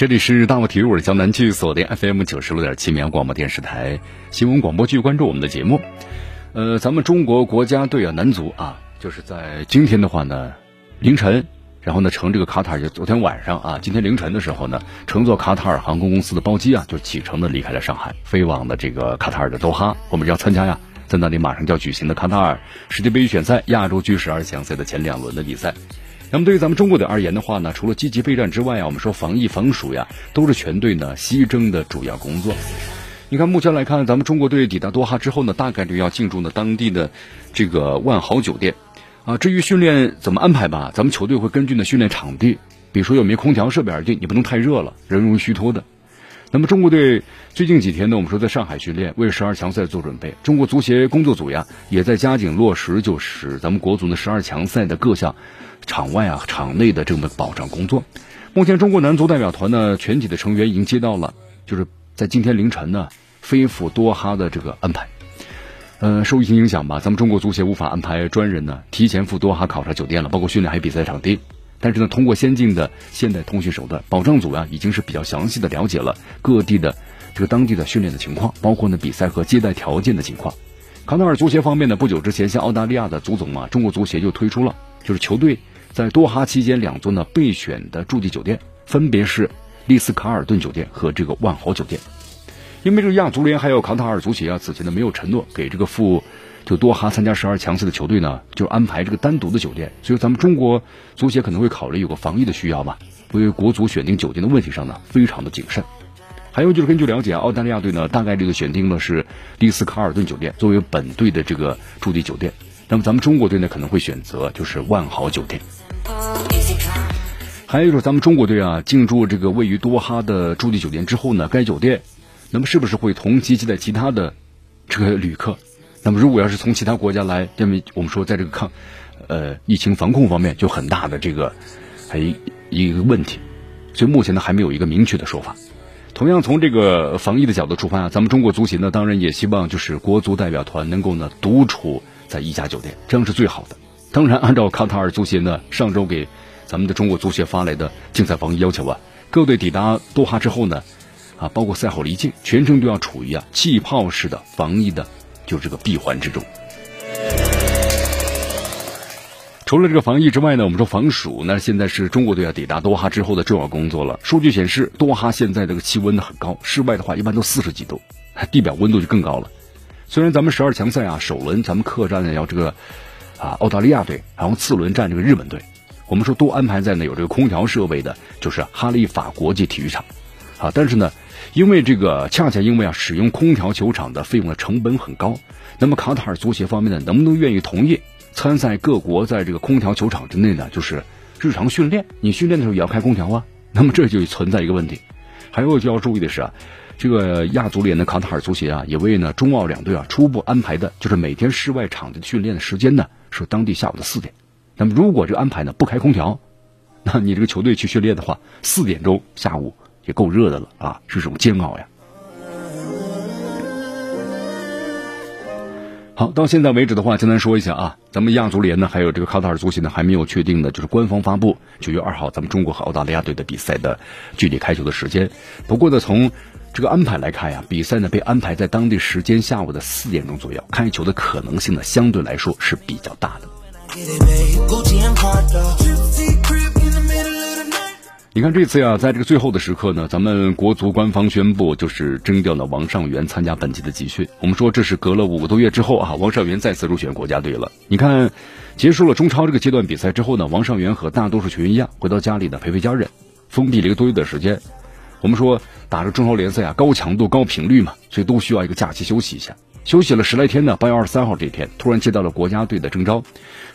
这里是大话体育，我是江南区锁定 FM 九十六点七绵阳广播电视台新闻广播，继续关注我们的节目。呃，咱们中国国家队啊，男足啊，就是在今天的话呢，凌晨，然后呢，乘这个卡塔尔，就昨天晚上啊，今天凌晨的时候呢，乘坐卡塔尔航空公司的包机啊，就启程的离开了上海，飞往了这个卡塔尔的多哈，我们要参加呀，在那里马上就要举行的卡塔尔世界杯预选赛亚洲区十二强赛的前两轮的比赛。那么对于咱们中国队而言的话呢，除了积极备战之外啊，我们说防疫防暑呀，都是全队呢西征的主要工作。你看，目前来看，咱们中国队抵达多哈之后呢，大概率要进驻呢当地的这个万豪酒店啊。至于训练怎么安排吧，咱们球队会根据呢训练场地，比如说有没有空调设备而定，你不能太热了，人容易虚脱的。那么中国队最近几天呢，我们说在上海训练，为十二强赛做准备。中国足协工作组呀，也在加紧落实，就是咱们国足的十二强赛的各项场外啊、场内的这么保障工作。目前中国男足代表团呢，全体的成员已经接到了，就是在今天凌晨呢飞赴多哈的这个安排。呃，受疫情影响吧，咱们中国足协无法安排专人呢提前赴多哈考察酒店了，包括训练还有比赛场地。但是呢，通过先进的现代通讯手段，保障组啊已经是比较详细的了解了各地的这个当地的训练的情况，包括呢比赛和接待条件的情况。卡塔尔足协方面呢，不久之前向澳大利亚的足总啊，中国足协就推出了，就是球队在多哈期间两座呢备选的驻地酒店，分别是丽思卡尔顿酒店和这个万豪酒店。因为这个亚足联还有卡塔尔足协啊，此前呢没有承诺给这个赴。就多哈参加十二强赛的球队呢，就安排这个单独的酒店，所以咱们中国足协可能会考虑有个防疫的需要吧，为国足选定酒店的问题上呢，非常的谨慎。还有就是根据了解，澳大利亚队呢大概率的选定的是丽思卡尔顿酒店作为本队的这个驻地酒店，那么咱们中国队呢可能会选择就是万豪酒店。还有就是咱们中国队啊进驻这个位于多哈的驻地酒店之后呢，该酒店那么是不是会同期接待其他的这个旅客？那么，如果要是从其他国家来，因为我们说在这个抗，呃，疫情防控方面就很大的这个还一个问题，所以目前呢还没有一个明确的说法。同样从这个防疫的角度出发啊，咱们中国足协呢当然也希望就是国足代表团能够呢独处在一家酒店，这样是最好的。当然，按照卡塔尔足协呢上周给咱们的中国足协发来的竞赛防疫要求啊，各队抵达多哈之后呢，啊，包括赛后离境，全程都要处于啊气泡式的防疫的。就这个闭环之中，除了这个防疫之外呢，我们说防暑，那现在是中国队要抵达多哈之后的重要工作了。数据显示，多哈现在这个气温呢很高，室外的话一般都四十几度，地表温度就更高了。虽然咱们十二强赛啊，首轮咱们客战呢要这个啊澳大利亚队，然后次轮战这个日本队，我们说都安排在呢有这个空调设备的，就是哈利法国际体育场啊，但是呢。因为这个，恰恰因为啊，使用空调球场的费用的成本很高。那么卡塔尔足协方面呢，能不能愿意同意参赛各国在这个空调球场之内呢？就是日常训练，你训练的时候也要开空调啊。那么这就存在一个问题。还有就要注意的是啊，这个亚足联的卡塔尔足协啊，也为呢中澳两队啊初步安排的就是每天室外场地训练的时间呢是当地下午的四点。那么如果这个安排呢不开空调，那你这个球队去训练的话，四点钟下午。也够热的了啊，是种煎熬呀。好，到现在为止的话，简单说一下啊，咱们亚足联呢，还有这个卡塔尔足协呢，还没有确定的，就是官方发布九月二号咱们中国和澳大利亚队的比赛的具体开球的时间。不过呢，从这个安排来看呀，比赛呢被安排在当地时间下午的四点钟左右，开球的可能性呢相对来说是比较大的。你看这次呀，在这个最后的时刻呢，咱们国足官方宣布就是征调了王上元参加本期的集训。我们说这是隔了五个多月之后啊，王上元再次入选国家队了。你看，结束了中超这个阶段比赛之后呢，王上元和大多数球员一样，回到家里呢陪陪家人，封闭了一个多月的时间。我们说打着中超联赛啊，高强度、高频率嘛，所以都需要一个假期休息一下。休息了十来天呢，八月二十三号这一天，突然接到了国家队的征召，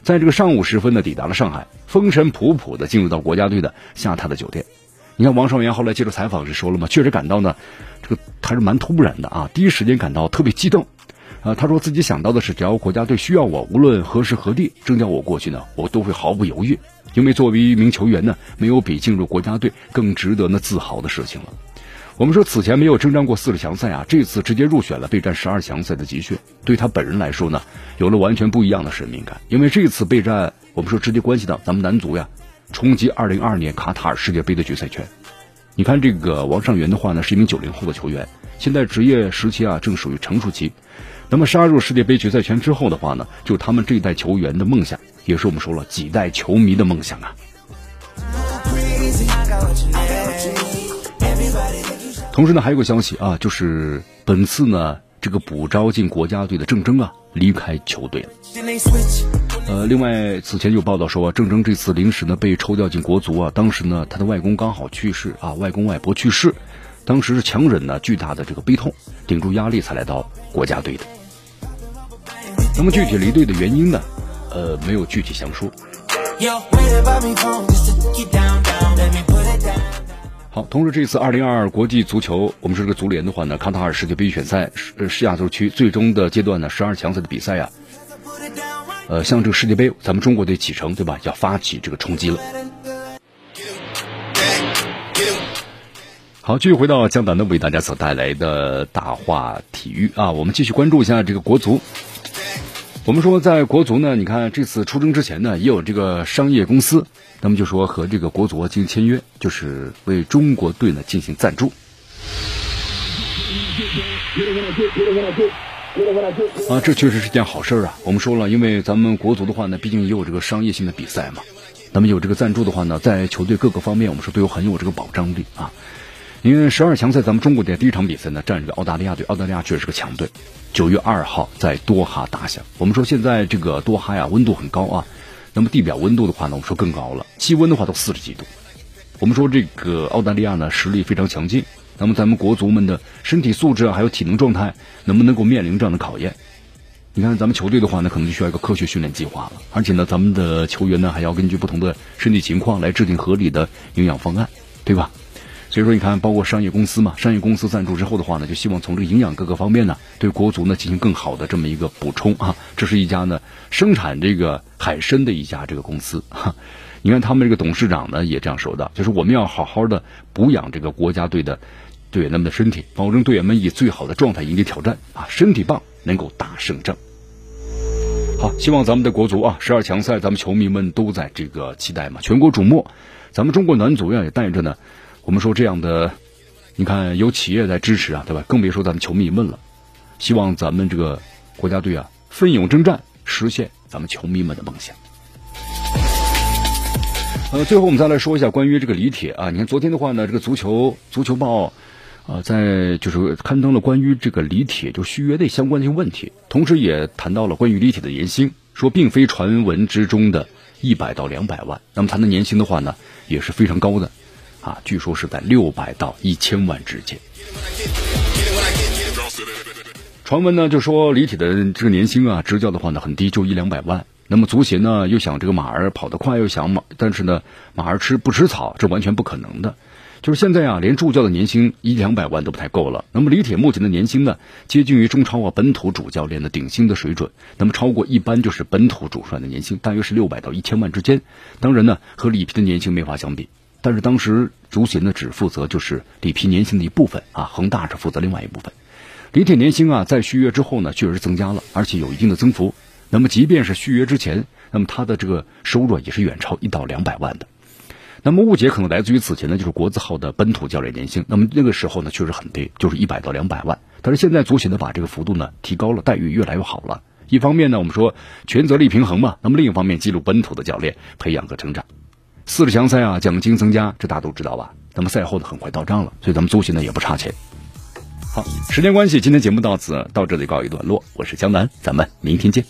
在这个上午时分呢，抵达了上海，风尘仆仆的进入到国家队的下榻的酒店。你看王少元后来接受采访时说了嘛，确实感到呢，这个还是蛮突然的啊，第一时间感到特别激动，啊，他说自己想到的是，只要国家队需要我，无论何时何地征调我过去呢，我都会毫不犹豫。因为作为一名球员呢，没有比进入国家队更值得呢自豪的事情了。我们说此前没有征战过四十强赛啊，这次直接入选了备战十二强赛的集训，对他本人来说呢，有了完全不一样的使命感。因为这次备战，我们说直接关系到咱们男足呀，冲击二零二二年卡塔尔世界杯的决赛圈。你看这个王上源的话呢，是一名九零后的球员，现在职业时期啊正属于成熟期。那么杀入世界杯决赛圈之后的话呢，就他们这一代球员的梦想，也是我们说了几代球迷的梦想啊。同时呢，还有个消息啊，就是本次呢这个补招进国家队的郑铮啊离开球队了。呃，另外此前有报道说啊，郑铮这次临时呢被抽调进国足啊，当时呢他的外公刚好去世啊，外公外婆去世，当时是强忍呢巨大的这个悲痛，顶住压力才来到国家队的。那么具体离队的原因呢？呃，没有具体详说。好，同时这次二零二二国际足球，我们说这个足联的话呢，卡塔尔世界杯预选赛是是亚洲区最终的阶段呢，十二强赛的比赛呀，呃，像这个世界杯，咱们中国队启程对吧？要发起这个冲击了。好，继续回到江南的为大家所带来的大话体育啊，我们继续关注一下这个国足。我们说，在国足呢，你看这次出征之前呢，也有这个商业公司，那么就说和这个国足进行签约，就是为中国队呢进行赞助。啊，这确实是件好事啊！我们说了，因为咱们国足的话呢，毕竟也有这个商业性的比赛嘛，那么有这个赞助的话呢，在球队各个方面，我们说都有很有这个保障力啊。因为十二强赛，咱们中国队第一场比赛呢，战胜澳大利亚队。澳大利亚确实是个强队。九月二号在多哈打响。我们说现在这个多哈呀，温度很高啊。那么地表温度的话呢，我们说更高了，气温的话都四十几度。我们说这个澳大利亚呢，实力非常强劲。那么咱们国足们的身体素质啊，还有体能状态，能不能够面临这样的考验？你看咱们球队的话呢，可能就需要一个科学训练计划了。而且呢，咱们的球员呢，还要根据不同的身体情况来制定合理的营养方案，对吧？所以说，你看，包括商业公司嘛，商业公司赞助之后的话呢，就希望从这个营养各个方面呢，对国足呢进行更好的这么一个补充啊。这是一家呢生产这个海参的一家这个公司。哈，你看他们这个董事长呢也这样说的，就是我们要好好的补养这个国家队的队员们的身体，保证队员们以最好的状态迎接挑战啊，身体棒能够打胜仗。好，希望咱们的国足啊，十二强赛咱们球迷们都在这个期待嘛，全国瞩目。咱们中国男足呀也带着呢。我们说这样的，你看有企业在支持啊，对吧？更别说咱们球迷们了。希望咱们这个国家队啊，奋勇征战，实现咱们球迷们的梦想。呃，最后我们再来说一下关于这个李铁啊，你看昨天的话呢，这个足球足球报啊，在就是刊登了关于这个李铁就续约的相关的一些问题，同时也谈到了关于李铁的年薪，说并非传闻之中的一百到两百万，那么他的年薪的话呢，也是非常高的。啊，据说是在六百到一千万之间。传闻呢就说李铁的这个年薪啊，执教的话呢很低，就一两百万。那么足协呢又想这个马儿跑得快，又想马，但是呢马儿吃不吃草，这完全不可能的。就是现在啊，连助教的年薪一两百万都不太够了。那么李铁目前的年薪呢，接近于中超啊本土主教练的顶薪的水准。那么超过一般就是本土主帅的年薪，大约是六百到一千万之间。当然呢，和里皮的年薪没法相比。但是当时足协呢只负责就是里皮年薪的一部分啊，恒大是负责另外一部分。李铁年薪啊在续约之后呢确实增加了，而且有一定的增幅。那么即便是续约之前，那么他的这个收入也是远超一到两百万的。那么误解可能来自于此前呢就是国字号的本土教练年薪，那么那个时候呢确实很低，就是一百到两百万。但是现在足协呢把这个幅度呢提高了，待遇越来越好了。一方面呢我们说权责力平衡嘛，那么另一方面记录本土的教练培养和成长。四十强赛啊，奖金增加，这大家都知道吧？咱们赛后的，很快到账了，所以咱们足协呢也不差钱。好，时间关系，今天节目到此到这里告一段落。我是江南，咱们明天见。